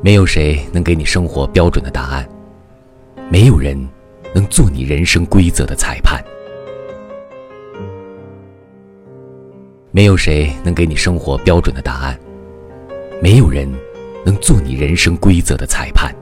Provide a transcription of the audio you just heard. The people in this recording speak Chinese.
没有谁能给你生活标准的答案。没有人能做你人生规则的裁判。没有谁能给你生活标准的答案。没有人能做你人生规则的裁判。